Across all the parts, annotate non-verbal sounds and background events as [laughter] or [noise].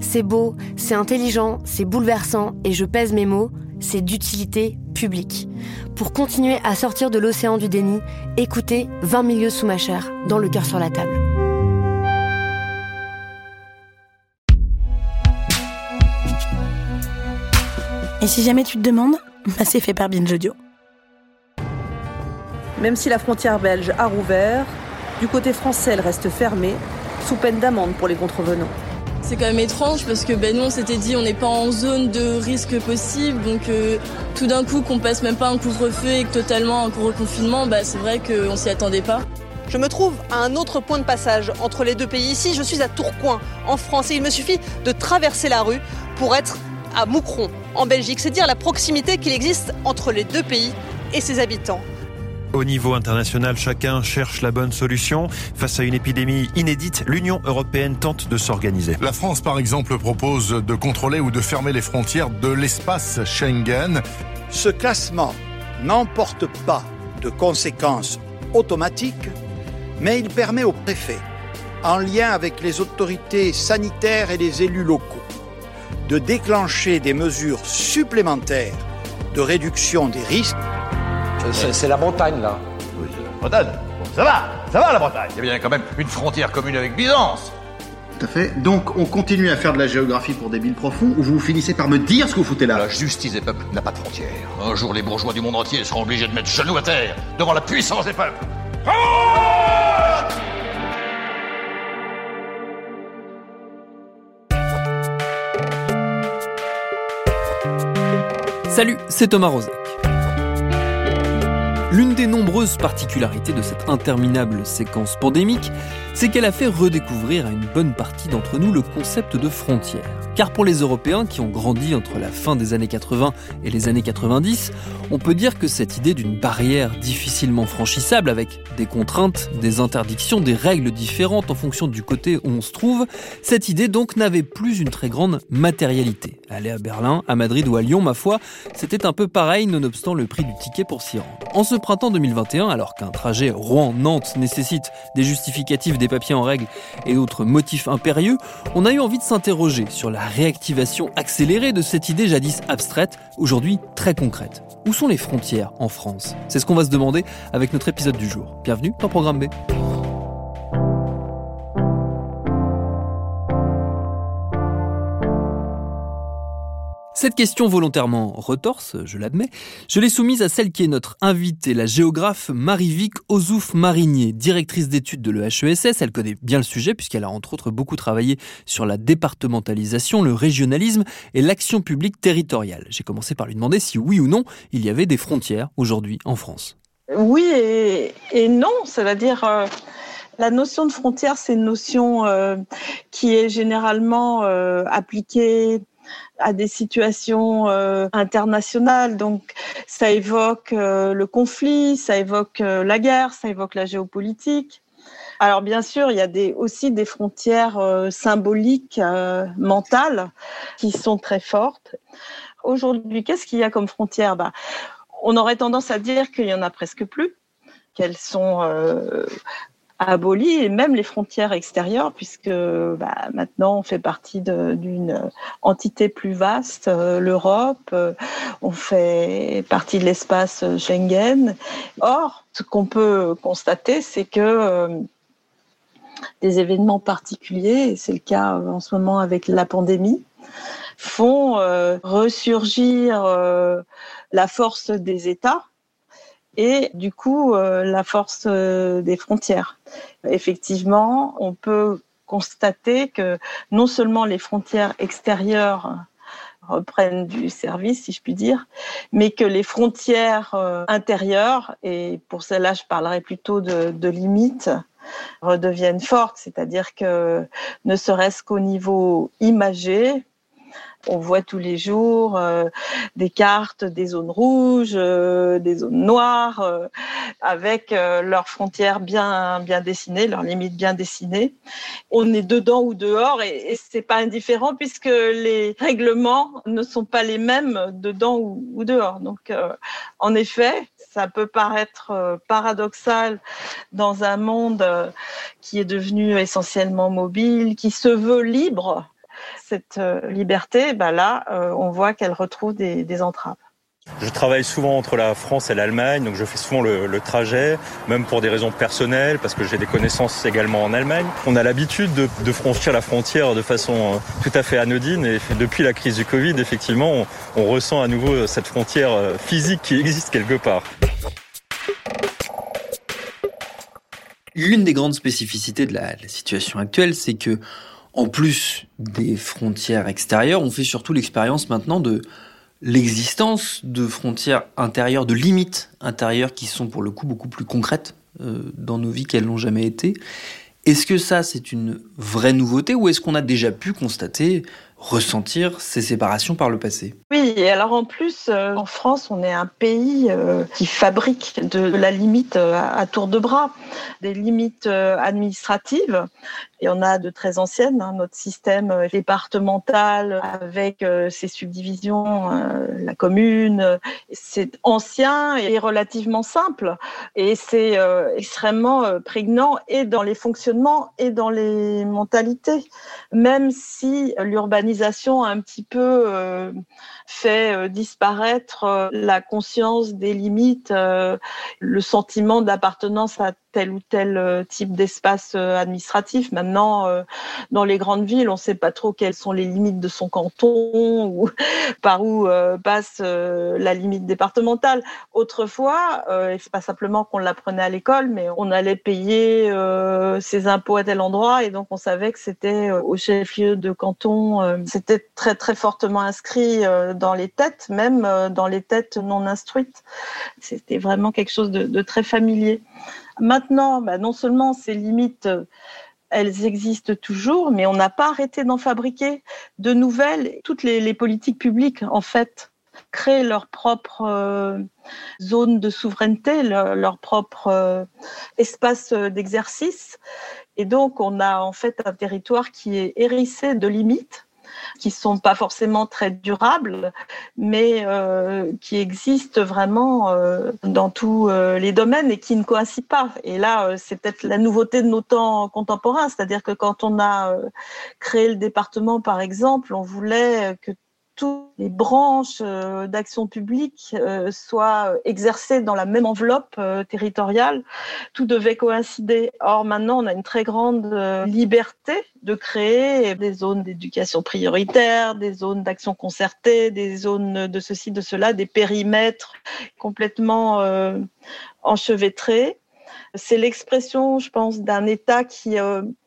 C'est beau, c'est intelligent, c'est bouleversant, et je pèse mes mots, c'est d'utilité publique. Pour continuer à sortir de l'océan du déni, écoutez 20 milieux sous ma chair, dans le cœur sur la table. Et si jamais tu te demandes, bah c'est fait par Binge Audio. Même si la frontière belge a rouvert, du côté français elle reste fermée, sous peine d'amende pour les contrevenants. C'est quand même étrange parce que ben nous on s'était dit on n'est pas en zone de risque possible donc euh, tout d'un coup qu'on passe même pas un couvre-feu et que totalement un couvre-confinement bah c'est vrai qu'on s'y attendait pas. Je me trouve à un autre point de passage entre les deux pays. Ici, je suis à Tourcoing, en France, et il me suffit de traverser la rue pour être à Moucron, en Belgique. C'est dire la proximité qu'il existe entre les deux pays et ses habitants. Au niveau international, chacun cherche la bonne solution. Face à une épidémie inédite, l'Union européenne tente de s'organiser. La France, par exemple, propose de contrôler ou de fermer les frontières de l'espace Schengen. Ce classement n'emporte pas de conséquences automatiques, mais il permet au préfet, en lien avec les autorités sanitaires et les élus locaux, de déclencher des mesures supplémentaires de réduction des risques. C'est la Bretagne, là. Oui, la Bretagne. Bon, ça va, ça va la Bretagne. Il y a bien quand même une frontière commune avec Byzance. Tout à fait. Donc, on continue à faire de la géographie pour des billes profonds ou vous finissez par me dire ce que vous foutez là? La justice des peuples n'a pas de frontières. Un jour, les bourgeois du monde entier seront obligés de mettre genoux à terre devant la puissance des peuples. Salut, c'est Thomas Rozek. L'une des nombreuses particularités de cette interminable séquence pandémique, c'est qu'elle a fait redécouvrir à une bonne partie d'entre nous le concept de frontière. Car pour les Européens qui ont grandi entre la fin des années 80 et les années 90, on peut dire que cette idée d'une barrière difficilement franchissable avec des contraintes, des interdictions, des règles différentes en fonction du côté où on se trouve, cette idée donc n'avait plus une très grande matérialité. Aller à Berlin, à Madrid ou à Lyon, ma foi, c'était un peu pareil nonobstant le prix du ticket pour s'y rendre. Printemps 2021, alors qu'un trajet Rouen-Nantes nécessite des justificatifs, des papiers en règle et d'autres motifs impérieux, on a eu envie de s'interroger sur la réactivation accélérée de cette idée jadis abstraite, aujourd'hui très concrète. Où sont les frontières en France? C'est ce qu'on va se demander avec notre épisode du jour. Bienvenue dans Programme B. Cette question volontairement retorse, je l'admets, je l'ai soumise à celle qui est notre invitée, la géographe Marie-Vic Ozouf-Marinier, directrice d'études de l'EHESS. Elle connaît bien le sujet puisqu'elle a entre autres beaucoup travaillé sur la départementalisation, le régionalisme et l'action publique territoriale. J'ai commencé par lui demander si oui ou non il y avait des frontières aujourd'hui en France. Oui et, non, ça veut dire... Euh, la notion de frontière, c'est une notion euh, qui est généralement euh, appliquée à des situations euh, internationales. Donc, ça évoque euh, le conflit, ça évoque euh, la guerre, ça évoque la géopolitique. Alors, bien sûr, il y a des, aussi des frontières symboliques, mentales, qui sont très fortes. Aujourd'hui, qu'est-ce qu'il y a comme frontières? Bah, On aurait tendance à dire qu'il y en a presque plus qu'elles sont aboli et même les frontières extérieures puisque bah, maintenant on fait partie d'une entité plus vaste, euh, l'Europe, euh, on fait partie de l'espace Schengen. Or, ce qu'on peut constater, c'est que euh, des événements particuliers, et c'est le cas en ce moment avec la pandémie, font ressurgir la force des États et du coup la force des frontières. Effectivement, on peut constater que non seulement les frontières extérieures reprennent du service, si je puis dire, mais que les frontières euh, intérieures, et pour cela je parlerai plutôt de, de limites, redeviennent fortes, c'est-à-dire que ne serait-ce qu'au niveau imagé, on voit tous les jours euh, des cartes des zones rouges, euh, des zones noires, euh, avec leurs frontières bien bien dessinées, leurs limites bien dessinées. On est dedans ou dehors et, et c'est pas indifférent puisque les règlements ne sont pas les mêmes dedans ou, ou dehors. Donc, en effet, ça peut paraître paradoxal dans un monde qui est devenu essentiellement mobile, qui se veut libre cette euh, liberté, bah là, euh, on voit qu'elle retrouve des, entraves. Je travaille souvent entre la France et l'Allemagne, donc je fais souvent le, trajet, même pour des raisons personnelles, parce que j'ai des connaissances également en Allemagne. On a l'habitude de, franchir la frontière de façon euh, tout à fait anodine, et depuis la crise du Covid, effectivement, on, ressent à nouveau cette frontière physique qui existe quelque part. L'une des grandes spécificités de la situation actuelle, c'est que en plus des frontières extérieures, on fait surtout l'expérience maintenant de l'existence de frontières intérieures, de limites intérieures qui sont pour le coup beaucoup plus concrètes euh, dans nos vies qu'elles n'ont jamais été. Est-ce que ça, c'est une vraie nouveauté ou est-ce qu'on a déjà pu constater ressentir ces séparations par le passé. Oui, et alors en plus, euh, en France, on est un pays euh, qui fabrique de la limite euh, à, tour de bras, des limites administratives. Il y en a de très anciennes, hein, notre système départemental avec ses subdivisions, la commune, c'est ancien et relativement simple. Et c'est extrêmement prégnant et dans les fonctionnements et dans les mentalités. Même si l'urbanisme a un petit peu euh, fait euh, disparaître euh, la conscience des limites, le sentiment d'appartenance à tel ou tel type d'espace administratif. Maintenant, dans les grandes villes, on ne sait pas trop quelles sont les limites de son canton ou [laughs] par où passe la limite départementale. Autrefois, et c'est pas simplement qu'on l'apprenait à l'école, mais on allait payer ses impôts à tel endroit et donc on savait que c'était au chef-lieu de canton c'était très très fortement inscrit euh, dans les têtes, même euh, dans les têtes non instruites. C'était vraiment quelque chose de, très familier. Maintenant, bah, non seulement ces limites, euh, elles existent toujours, mais on n'a pas arrêté d'en fabriquer de nouvelles. Toutes les, politiques publiques, en fait, créent leur propre zone de souveraineté, leur, propre espace d'exercice. Et donc, on a en fait un territoire qui est hérissé de limites qui sont pas forcément très durables, mais euh, qui existent vraiment euh, dans tous euh, les domaines et qui ne coïncident pas. Et là, c'est peut-être la nouveauté de nos temps contemporains, c'est-à-dire que quand on a créé le département, par exemple, on voulait que toutes les branches euh, d'action publique euh, soient exercées dans la même enveloppe euh, territoriale, tout devait coïncider. Or, maintenant, on a une très grande liberté de créer des zones d'éducation prioritaire, des zones d'action concertée, des zones de ceci, de cela, des périmètres complètement enchevêtrés. C'est l'expression, je pense, d'un État qui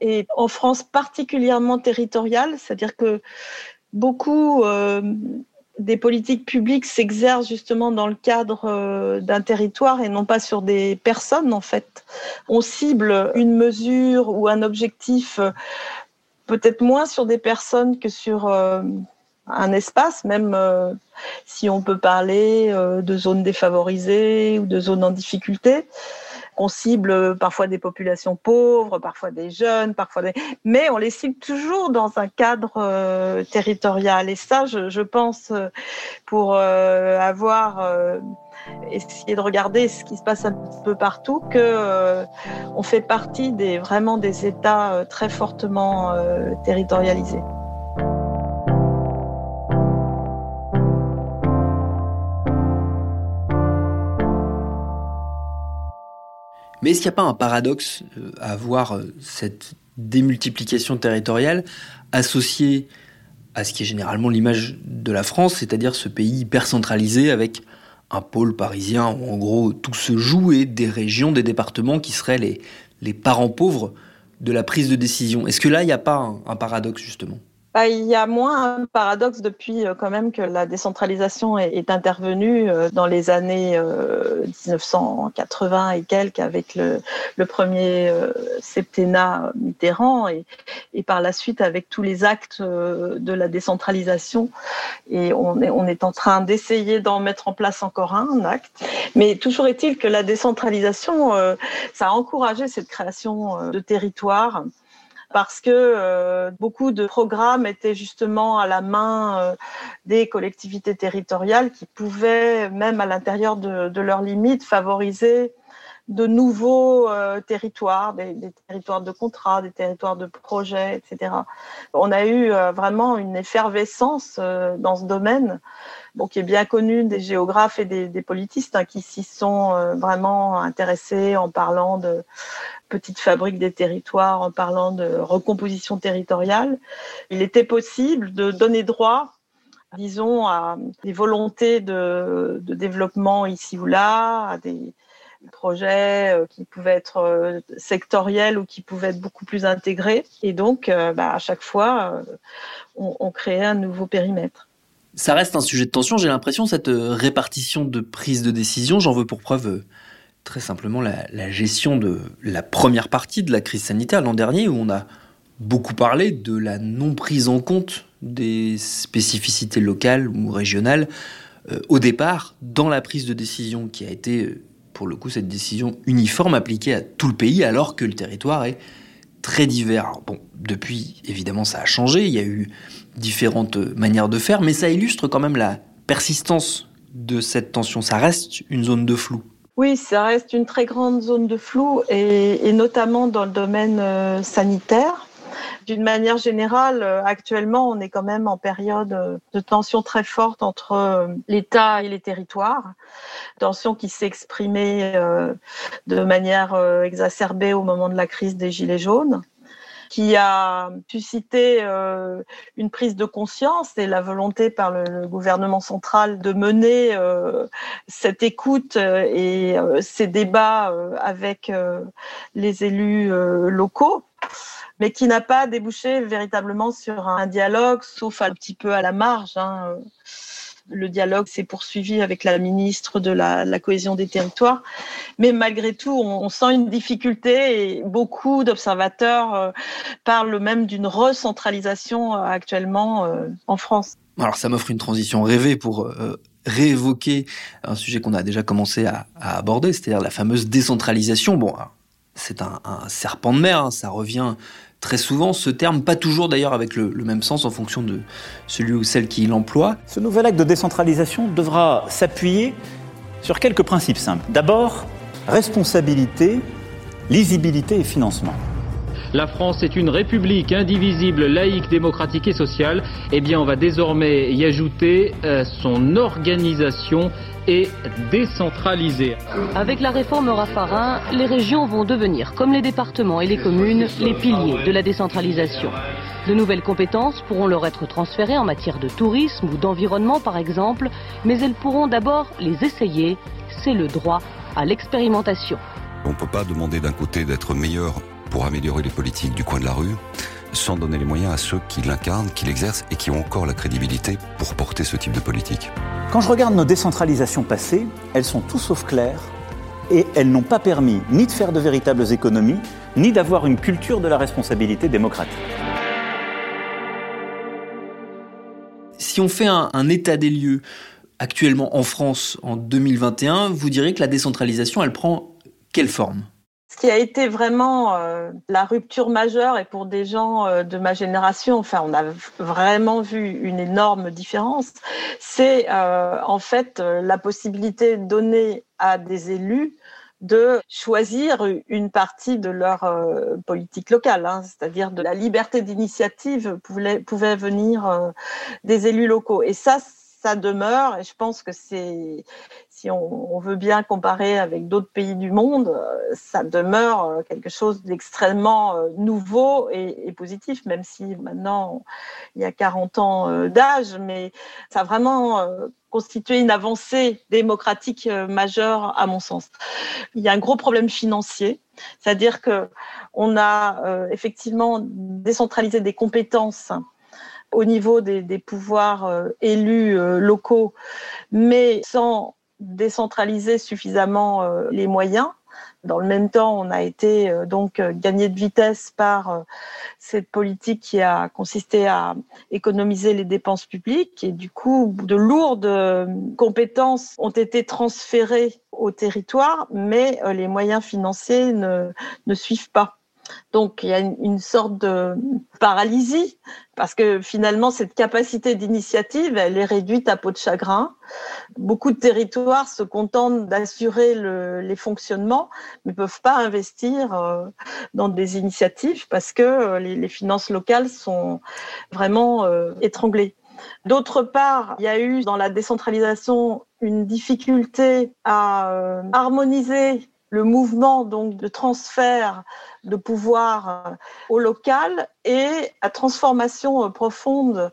est en France particulièrement territorial, c'est-à-dire que beaucoup euh, des politiques publiques s'exercent justement dans le cadre euh, d'un territoire et non pas sur des personnes en fait. On cible une mesure ou un objectif euh, peut-être moins sur des personnes que sur un espace, même si on peut parler de zones défavorisées ou de zones en difficulté. On cible parfois des populations pauvres, parfois des jeunes, parfois. Mais on les cible toujours dans un cadre euh, territorial. Et ça, je, pense, euh, pour euh, avoir essayé de regarder ce qui se passe un peu partout, que on fait partie des vraiment des États très fortement territorialisés. Mais est-ce qu'il n'y a pas un paradoxe euh, à avoir euh, cette démultiplication territoriale associée à ce qui est généralement l'image de la France, c'est-à-dire ce pays hyper centralisé avec un pôle parisien où en gros tout se joue et des régions, des départements qui seraient les, les parents pauvres de la prise de décision? Est-ce que là, il n'y a pas un paradoxe justement? Bah, il y a moins un paradoxe depuis euh, quand même que la décentralisation est, intervenue euh, dans les années 1980 euh, et quelques avec le, premier septennat Mitterrand et, par la suite avec tous les actes de la décentralisation. Et on est, on est en train d'essayer d'en mettre en place encore un, un, acte. Mais toujours est-il que la décentralisation, ça a encouragé cette création de territoires parce que euh, beaucoup de programmes étaient justement à la main euh, des collectivités territoriales qui pouvaient, même à l'intérieur de, leurs limites, favoriser de nouveaux euh, territoires, des, territoires de contrat, des territoires de projets, etc. On a eu vraiment une effervescence dans ce domaine, bon, qui est bien connu des géographes et des, politistes hein, qui s'y sont vraiment intéressés en parlant de petite fabrique des territoires en parlant de recomposition territoriale, il était possible de donner droit disons, à des volontés de, développement ici ou là, à des projets euh, qui pouvaient être euh, sectoriels ou qui pouvaient être beaucoup plus intégrés. Et donc, euh, bah, à chaque fois, on, on créait un nouveau périmètre. Ça reste un sujet de tension, j'ai l'impression, cette répartition de prise de décision. J'en veux pour preuve très simplement la, gestion de la première partie de la crise sanitaire l'an dernier, où on a beaucoup parlé de la non prise en compte des spécificités locales ou régionales euh, au départ dans la prise de décision qui a été, pour le coup, cette décision uniforme appliquée à tout le pays alors que le territoire est très divers. bon, depuis, évidemment, ça a changé, il y a eu différentes manières de faire, mais ça illustre quand même la persistance de cette tension. Ça reste une zone de flou. Oui, ça reste une très grande zone de flou et, notamment dans le domaine euh, sanitaire. D'une manière générale, euh, actuellement, on est quand même en période euh, de tension très forte entre l'État et les territoires. Tension qui s'est exprimée de manière exacerbée au moment de la crise des Gilets jaunes qui a suscité euh, une prise de conscience et la volonté par le, gouvernement central de mener euh, cette écoute euh, et ces débats avec les élus locaux mais qui n'a pas débouché véritablement sur un dialogue, sauf un petit peu à la marge. Hein. Le dialogue s'est poursuivi avec la ministre de la, cohésion des territoires. Mais malgré tout, on, sent une difficulté et beaucoup d'observateurs euh, parlent même d'une recentralisation euh, actuellement euh, en France. Alors ça m'offre une transition rêvée pour réévoquer un sujet qu'on a déjà commencé à, aborder, c'est-à-dire la fameuse décentralisation. Bon, c'est un, serpent de mer, hein, ça revient très souvent ce terme, pas toujours d'ailleurs avec le, même sens en fonction de celui ou celle qui l'emploie. Ce nouvel acte de décentralisation devra s'appuyer sur quelques principes simples. D'abord, responsabilité, lisibilité et financement. La France est une république indivisible, laïque, démocratique et sociale. Eh bien, on va désormais y ajouter euh, son organisation et décentralisée. Avec la réforme Raffarin, les régions vont devenir, comme les départements et les communes, les piliers de la décentralisation. De nouvelles compétences pourront leur être transférées en matière de tourisme ou d'environnement par exemple, mais elles pourront d'abord les essayer. C'est le droit à l'expérimentation. On ne peut pas demander d'un côté d'être meilleur pour améliorer les politiques du coin de la rue, sans donner les moyens à ceux qui l'incarnent, qui l'exercent et qui ont encore la crédibilité pour porter ce type de politique. Quand je regarde nos décentralisations passées, elles sont tout sauf claires et elles n'ont pas permis ni de faire de véritables économies, ni d'avoir une culture de la responsabilité démocratique. Si on fait un, un état des lieux actuellement en France en 2021, vous direz que la décentralisation, elle prend quelle forme? Ce qui a été vraiment euh, la rupture majeure, et pour des gens euh, de ma génération, enfin, on a vraiment vu une énorme différence, c'est euh, en fait la possibilité donnée à des élus de choisir une partie de leur politique locale, hein, c'est-à-dire de la liberté d'initiative pouvait, pouvait venir des élus locaux. Et ça, ça demeure, et je pense que c'est, si on, veut bien comparer avec d'autres pays du monde, euh, ça demeure euh, quelque chose d'extrêmement euh, nouveau et, et, positif, même si maintenant il y a 40 ans d'âge, mais ça a vraiment constitué une avancée démocratique majeure à mon sens. Il y a un gros problème financier, c'est-à-dire que on a effectivement décentralisé des compétences au niveau des, pouvoirs euh, élus euh, locaux, mais sans décentraliser suffisamment euh, les moyens. Dans le même temps, on a été donc gagné de vitesse par cette politique qui a consisté à économiser les dépenses publiques et du coup, de lourdes compétences ont été transférées au territoire, mais les moyens financiers ne, ne suivent pas. Donc il y a une, sorte de paralysie parce que finalement cette capacité d'initiative, elle est réduite à peau de chagrin. Beaucoup de territoires se contentent d'assurer les fonctionnements, mais peuvent pas investir euh, dans des initiatives parce que euh, les, finances locales sont vraiment euh, étranglées. D'autre part, il y a eu dans la décentralisation une difficulté à harmoniser le mouvement donc de transfert de pouvoir euh, au local et la transformation euh, profonde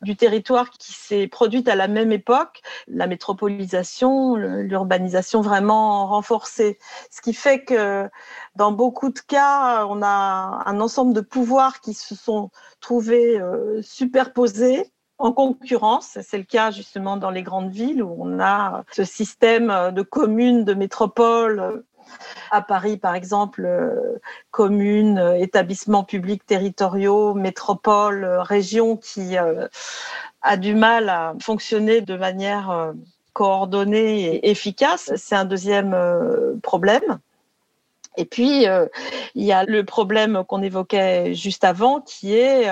du territoire qui s'est produite à la même époque, la métropolisation, l'urbanisation vraiment renforcée. Ce qui fait que dans beaucoup de cas, on a un ensemble de pouvoirs qui se sont trouvés euh, superposés en concurrence. C'est le cas justement dans les grandes villes où on a ce système de communes, de métropoles à Paris, par exemple, euh, communes, euh, établissements publics territoriaux, métropoles, euh, régions qui a du mal à fonctionner de manière coordonnée et efficace. C'est un deuxième problème. Et puis, il y a le problème qu'on évoquait juste avant, qui est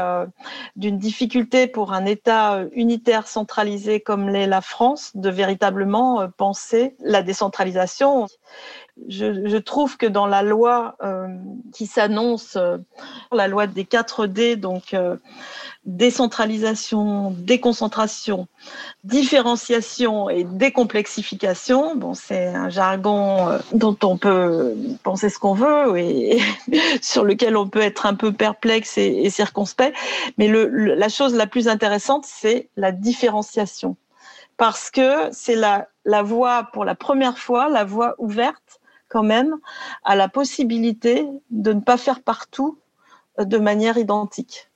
d'une difficulté pour un État unitaire centralisé comme l'est la France de véritablement penser la décentralisation je, trouve que dans la loi euh, qui s'annonce, euh, la loi des 4 D, donc euh, décentralisation, déconcentration, différenciation et décomplexification, bon, c'est un jargon dont on peut penser ce qu'on veut et, [laughs] sur lequel on peut être un peu perplexe et, circonspect, mais la chose la plus intéressante, c'est la différenciation. Parce que c'est la voie, pour la première fois, la voie ouverte quand même à la possibilité de ne pas faire partout euh, de manière identique.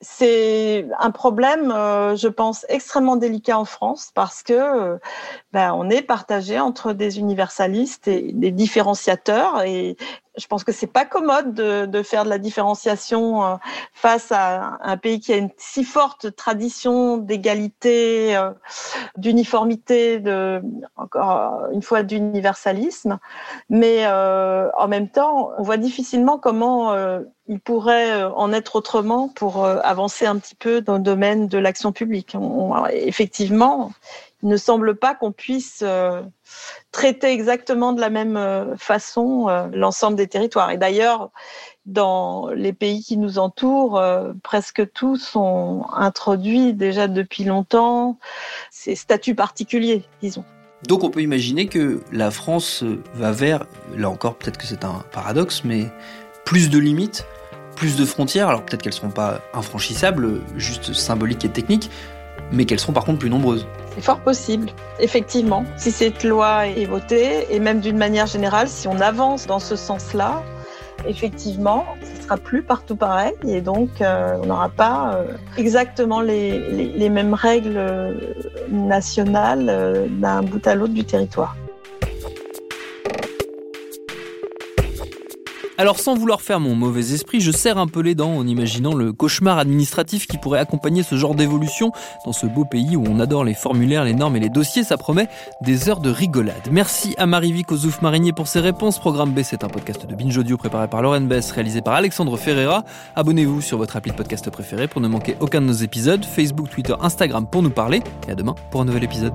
C'est un problème, euh, je pense, extrêmement délicat en France parce que euh, ben, on est partagé entre des universalistes et des différenciateurs et je pense que c'est pas commode de, faire de la différenciation euh, face à un pays qui a une si forte tradition d'égalité, euh, d'uniformité, encore une fois d'universalisme. Mais euh, en même temps, on voit difficilement comment il pourrait en être autrement pour avancer un petit peu dans le domaine de l'action publique. effectivement, ne semble pas qu'on puisse traiter exactement de la même euh, façon euh, l'ensemble des territoires. Et d'ailleurs, dans les pays qui nous entourent, euh, presque tous ont introduit déjà depuis longtemps ces statuts particuliers, disons. Donc on peut imaginer que la France va vers, là encore peut-être que c'est un paradoxe, mais plus de limites, plus de frontières, alors peut-être qu'elles ne seront pas infranchissables, juste symboliques et techniques, mais qu'elles seront par contre plus nombreuses. C'est fort possible, effectivement. Si cette loi est votée, et même d'une manière générale, si on avance dans ce sens-là, effectivement, ce sera plus partout pareil, et donc euh, on n'aura pas euh, exactement les, les, mêmes règles euh, nationales d'un bout à l'autre du territoire. Alors sans vouloir faire mon mauvais esprit, je serre un peu les dents en imaginant le cauchemar administratif qui pourrait accompagner ce genre d'évolution dans ce beau pays où on adore les formulaires, les normes et les dossiers, ça promet des heures de rigolade. Merci à Marie-Vic Marinier pour ses réponses. Programme B, c'est un podcast de Binge Audio préparé par Lauren Bess, réalisé par Alexandre Ferreira. Abonnez-vous sur votre appli de podcast préféré pour ne manquer aucun de nos épisodes. Facebook, Twitter, Instagram pour nous parler. Et à demain pour un nouvel épisode.